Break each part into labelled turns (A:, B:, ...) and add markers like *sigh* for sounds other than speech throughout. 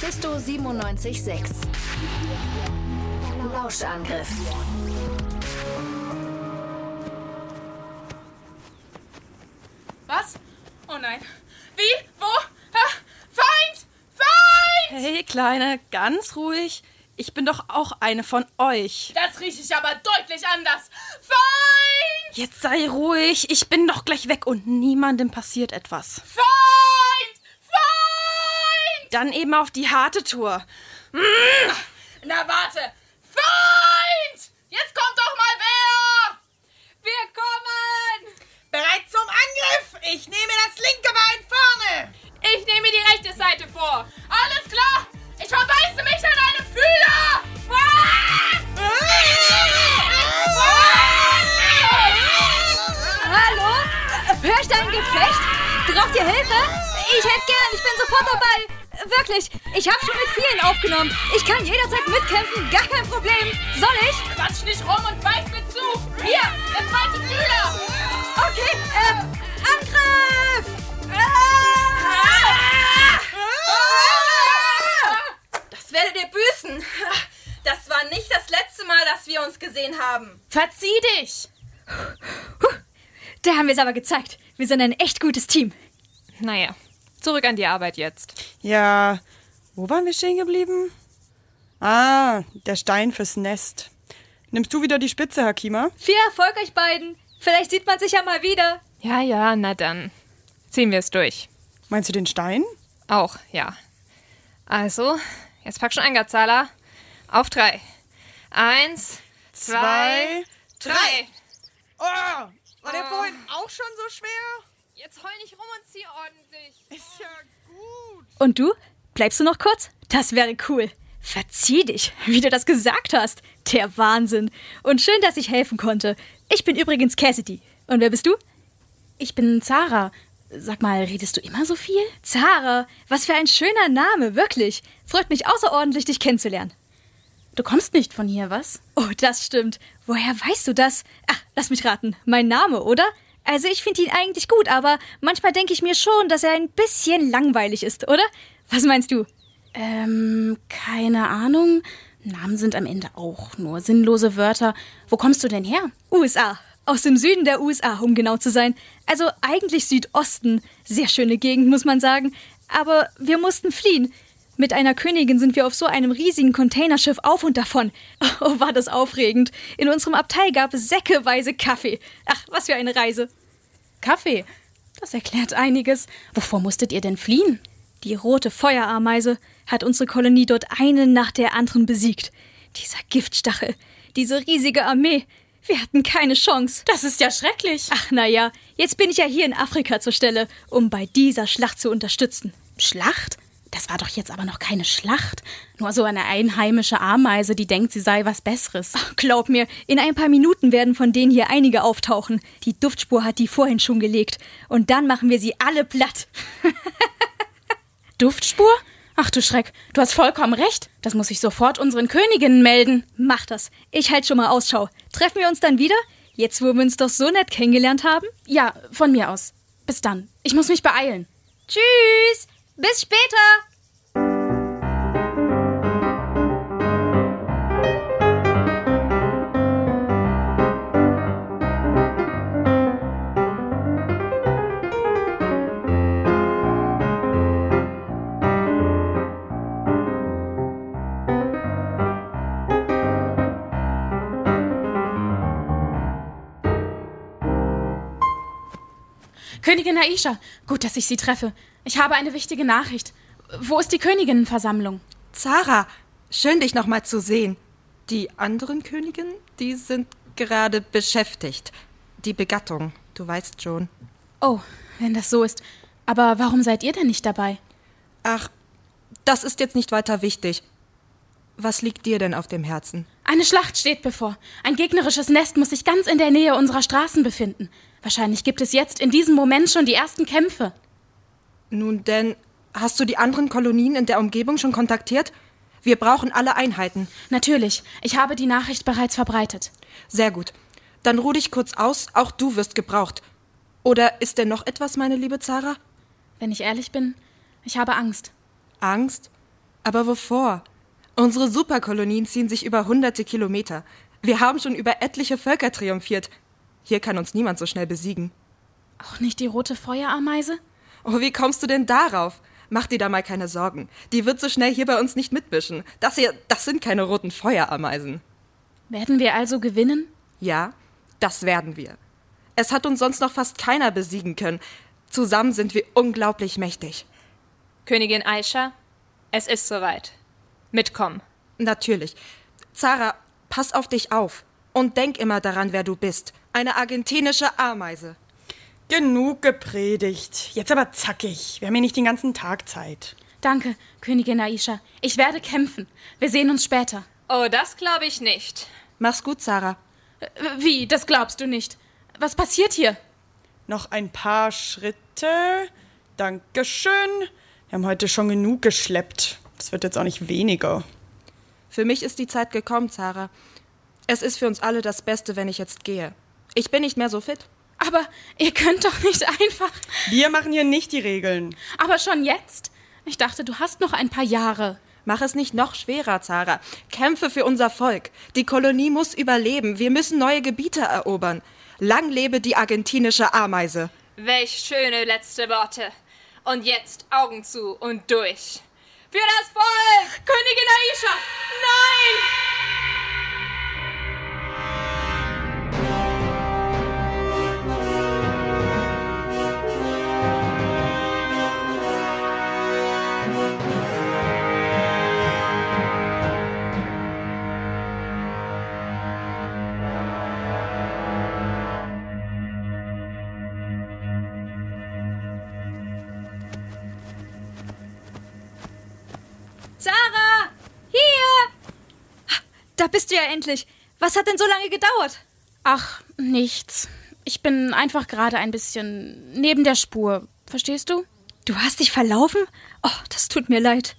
A: Mephisto 976. Lauschangriff.
B: Was? Oh nein. Wie? Wo? Feind! Feind!
C: Hey, Kleine, ganz ruhig. Ich bin doch auch eine von euch.
B: Das rieche ich aber deutlich anders. Feind!
C: Jetzt sei ruhig. Ich bin doch gleich weg und niemandem passiert etwas.
B: Feind!
C: Dann eben auf die harte Tour.
B: Na warte. Feind! Jetzt kommt doch mal wer!
D: Habe schon mit vielen aufgenommen. Ich kann jederzeit mitkämpfen, gar kein Problem. Soll ich?
B: Quatsch nicht rum und beiß mir zu! Hier, der zweite Fühler!
D: Okay, ähm, Angriff!
C: Das werdet ihr büßen. Das war nicht das letzte Mal, dass wir uns gesehen haben.
B: Verzieh dich!
D: Da haben wir es aber gezeigt. Wir sind ein echt gutes Team.
E: Naja, zurück an die Arbeit jetzt.
F: Ja, wo waren wir stehen geblieben? Ah, der Stein fürs Nest. Nimmst du wieder die Spitze, Hakima?
D: Viel Erfolg euch beiden. Vielleicht sieht man sich ja mal wieder.
E: Ja, ja, na dann. Ziehen wir es durch.
F: Meinst du den Stein?
E: Auch, ja. Also, jetzt pack schon ein, Gazala. Auf drei. Eins, zwei, drei.
G: Oh, war der vorhin auch schon so schwer?
E: Jetzt heul nicht rum und zieh ordentlich.
G: Ist ja gut.
D: Und du? Bleibst du noch kurz? Das wäre cool. Verzieh dich, wie du das gesagt hast. Der Wahnsinn. Und schön, dass ich helfen konnte. Ich bin übrigens Cassidy. Und wer bist du?
H: Ich bin Zara. Sag mal, redest du immer so viel?
D: Zara. Was für ein schöner Name, wirklich. Freut mich außerordentlich, dich kennenzulernen.
H: Du kommst nicht von hier, was?
D: Oh, das stimmt. Woher weißt du das? Ach, lass mich raten. Mein Name, oder? Also ich finde ihn eigentlich gut, aber manchmal denke ich mir schon, dass er ein bisschen langweilig ist, oder? Was meinst du?
H: Ähm, keine Ahnung. Namen sind am Ende auch nur sinnlose Wörter. Wo kommst du denn her?
D: USA. Aus dem Süden der USA, um genau zu sein. Also eigentlich Südosten. Sehr schöne Gegend, muss man sagen. Aber wir mussten fliehen. Mit einer Königin sind wir auf so einem riesigen Containerschiff auf und davon. *laughs* Oh, war das aufregend. In unserem Abteil gab es säckeweise Kaffee. Ach, was für eine Reise.
H: Kaffee. Das erklärt einiges. Wovor musstet ihr denn fliehen?
D: Die rote Feuerameise hat unsere Kolonie dort eine nach der anderen besiegt. Dieser Giftstachel, diese riesige Armee. Wir hatten keine Chance.
H: Das ist ja schrecklich.
D: Ach, na ja, jetzt bin ich ja hier in Afrika zur Stelle, um bei dieser Schlacht zu unterstützen.
H: Schlacht? Das war doch jetzt aber noch keine Schlacht. Nur so eine einheimische Ameise, die denkt, sie sei was Besseres.
D: Ach, glaub mir, in ein paar Minuten werden von denen hier einige auftauchen. Die Duftspur hat die vorhin schon gelegt. Und dann machen wir sie alle platt. *laughs*
H: Duftspur? Ach du Schreck, du hast vollkommen recht. Das muss ich sofort unseren Königinnen melden.
D: Mach das. Ich halt schon mal Ausschau. Treffen wir uns dann wieder? Jetzt, wo wir uns doch so nett kennengelernt haben?
H: Ja, von mir aus. Bis dann. Ich muss mich beeilen.
D: Tschüss! Bis später!
H: Königin Aisha, gut, dass ich Sie treffe. Ich habe eine wichtige Nachricht. Wo ist die Königinnenversammlung?
I: Zara, schön dich nochmal zu sehen. Die anderen Königinnen, die sind gerade beschäftigt. Die Begattung, du weißt schon.
H: Oh, wenn das so ist. Aber warum seid ihr denn nicht dabei?
I: Ach, das ist jetzt nicht weiter wichtig. Was liegt dir denn auf dem Herzen?
H: Eine Schlacht steht bevor. Ein gegnerisches Nest muss sich ganz in der Nähe unserer Straßen befinden. Wahrscheinlich gibt es jetzt in diesem Moment schon die ersten Kämpfe.
I: Nun denn, hast du die anderen Kolonien in der Umgebung schon kontaktiert? Wir brauchen alle Einheiten.
H: Natürlich, ich habe die Nachricht bereits verbreitet.
I: Sehr gut. Dann ruh dich kurz aus, auch du wirst gebraucht. Oder ist denn noch etwas, meine liebe Zara?
H: Wenn ich ehrlich bin, ich habe Angst.
I: Angst? Aber wovor? Unsere Superkolonien ziehen sich über hunderte Kilometer. Wir haben schon über etliche Völker triumphiert. Hier kann uns niemand so schnell besiegen.
H: Auch nicht die rote Feuerameise?
I: Oh, wie kommst du denn darauf? Mach dir da mal keine Sorgen. Die wird so schnell hier bei uns nicht mitmischen. Das hier, das sind keine roten Feuerameisen.
H: Werden wir also gewinnen?
I: Ja, das werden wir. Es hat uns sonst noch fast keiner besiegen können. Zusammen sind wir unglaublich mächtig.
E: Königin Aisha, es ist soweit. Mitkommen.
I: Natürlich. Zara, pass auf dich auf. Und denk immer daran, wer du bist. Eine argentinische Ameise.
F: Genug gepredigt. Jetzt aber zackig. Wir haben hier nicht den ganzen Tag Zeit.
H: Danke, Königin Aisha. Ich werde kämpfen. Wir sehen uns später.
E: Oh, das glaube ich nicht.
I: Mach's gut, Zara.
H: Äh, Wie? Das glaubst du nicht. Was passiert hier?
F: Noch ein paar Schritte. Dankeschön. Wir haben heute schon genug geschleppt. Das wird jetzt auch nicht weniger.
I: Für mich ist die Zeit gekommen, Zara. Es ist für uns alle das Beste, wenn ich jetzt gehe. Ich bin nicht mehr so fit.
H: Aber ihr könnt doch nicht einfach.
F: Wir machen hier nicht die Regeln.
H: Aber schon jetzt? Ich dachte, du hast noch ein paar Jahre.
I: Mach es nicht noch schwerer, Zara. Kämpfe für unser Volk. Die Kolonie muss überleben. Wir müssen neue Gebiete erobern. Lang lebe die argentinische Ameise.
E: Welch schöne letzte Worte. Und jetzt Augen zu und durch. Für das Volk!
H: Königin Aisha! Nein!
D: Da bist du ja endlich. Was hat denn so lange gedauert?
H: Ach, nichts. Ich bin einfach gerade ein bisschen neben der Spur. Verstehst du?
D: Du hast dich verlaufen? Oh, das tut mir leid.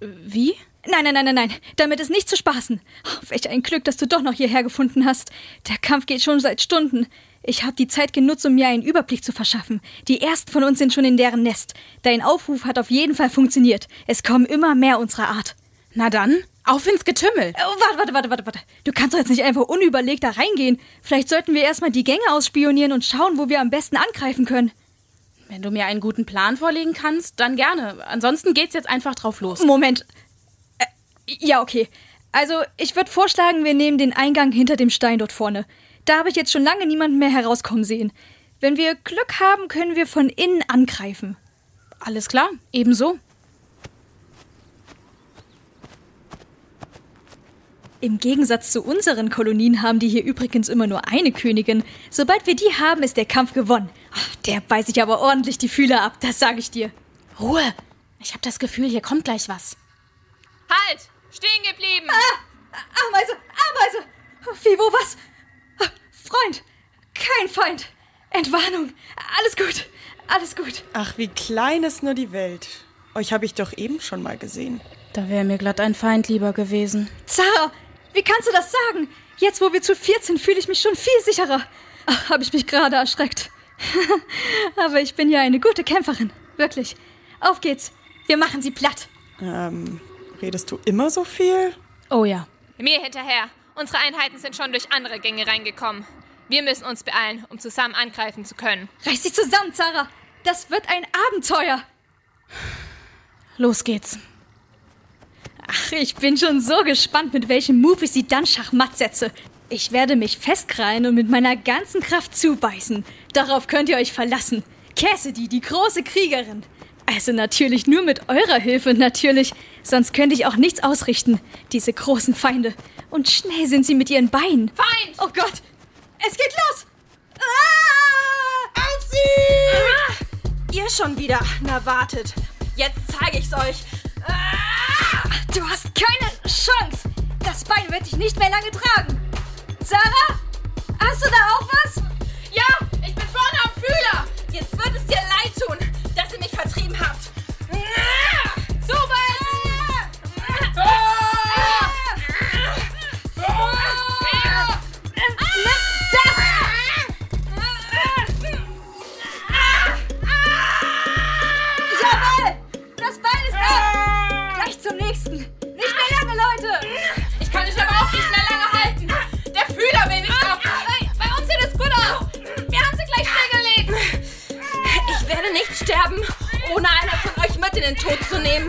H: Wie?
D: Nein, nein, nein, nein, nein. Damit ist nicht zu spaßen. Oh, welch ein Glück, dass du doch noch hierher gefunden hast. Der Kampf geht schon seit Stunden. Ich habe die Zeit genutzt, um mir einen Überblick zu verschaffen. Die ersten von uns sind schon in deren Nest. Dein Aufruf hat auf jeden Fall funktioniert. Es kommen immer mehr unserer Art.
H: Na dann, auf ins Getümmel.
D: Oh, warte, warte, warte, warte, warte. Du kannst doch jetzt nicht einfach unüberlegt da reingehen. Vielleicht sollten wir erstmal die Gänge ausspionieren und schauen, wo wir am besten angreifen können.
H: Wenn du mir einen guten Plan vorlegen kannst, dann gerne. Ansonsten geht's jetzt einfach drauf los.
D: Moment. Äh, ja, okay. Also, ich würde vorschlagen, wir nehmen den Eingang hinter dem Stein dort vorne. Da habe ich jetzt schon lange niemanden mehr herauskommen sehen. Wenn wir Glück haben, können wir von innen angreifen.
H: Alles klar, ebenso.
D: Im Gegensatz zu unseren Kolonien haben die hier übrigens immer nur eine Königin. Sobald wir die haben, ist der Kampf gewonnen. Ach, der beißt sich aber ordentlich die Fühler ab, das sage ich dir.
H: Ruhe. Ich habe das Gefühl, hier kommt gleich was.
E: Halt! Stehen geblieben!
D: Ah, Ameise, Ameise! Wie, wo, was? Ah, Freund, kein Feind. Entwarnung, alles gut, alles gut.
F: Ach, wie klein ist nur die Welt. Euch habe ich doch eben schon mal gesehen.
H: Da wäre mir glatt ein Feind lieber gewesen.
D: Zara, wie kannst du das sagen? Jetzt, wo wir zu viert sind, fühle ich mich schon viel sicherer. Ach, habe ich mich gerade erschreckt. *laughs* Aber ich bin ja eine gute Kämpferin. Wirklich. Auf geht's. Wir machen sie platt.
F: Ähm, redest du immer so viel?
H: Oh ja.
E: Mir hinterher. Unsere Einheiten sind schon durch andere Gänge reingekommen. Wir müssen uns beeilen, um zusammen angreifen zu können.
D: Reiß dich zusammen, Zara. Das wird ein Abenteuer.
H: Los geht's.
D: Ach, ich bin schon so gespannt, mit welchem Move ich sie dann schachmatt setze. Ich werde mich festkrallen und mit meiner ganzen Kraft zubeißen. Darauf könnt ihr euch verlassen. Cassidy, die große Kriegerin. Also natürlich nur mit eurer Hilfe, natürlich. Sonst könnte ich auch nichts ausrichten. Diese großen Feinde. Und schnell sind sie mit ihren Beinen.
E: Feind!
D: Oh Gott! Es geht los! Ah!
C: Auf sie! Ihr schon wieder. Na wartet. Jetzt zeige ich's euch.
D: Ah! Du hast keine Chance! Das Bein wird dich nicht mehr lange tragen. Sarah? Hast du da auch was?
C: Ja, ich bin vorne am Fühler. Jetzt wird es dir leid tun,
D: den Tod zu nehmen.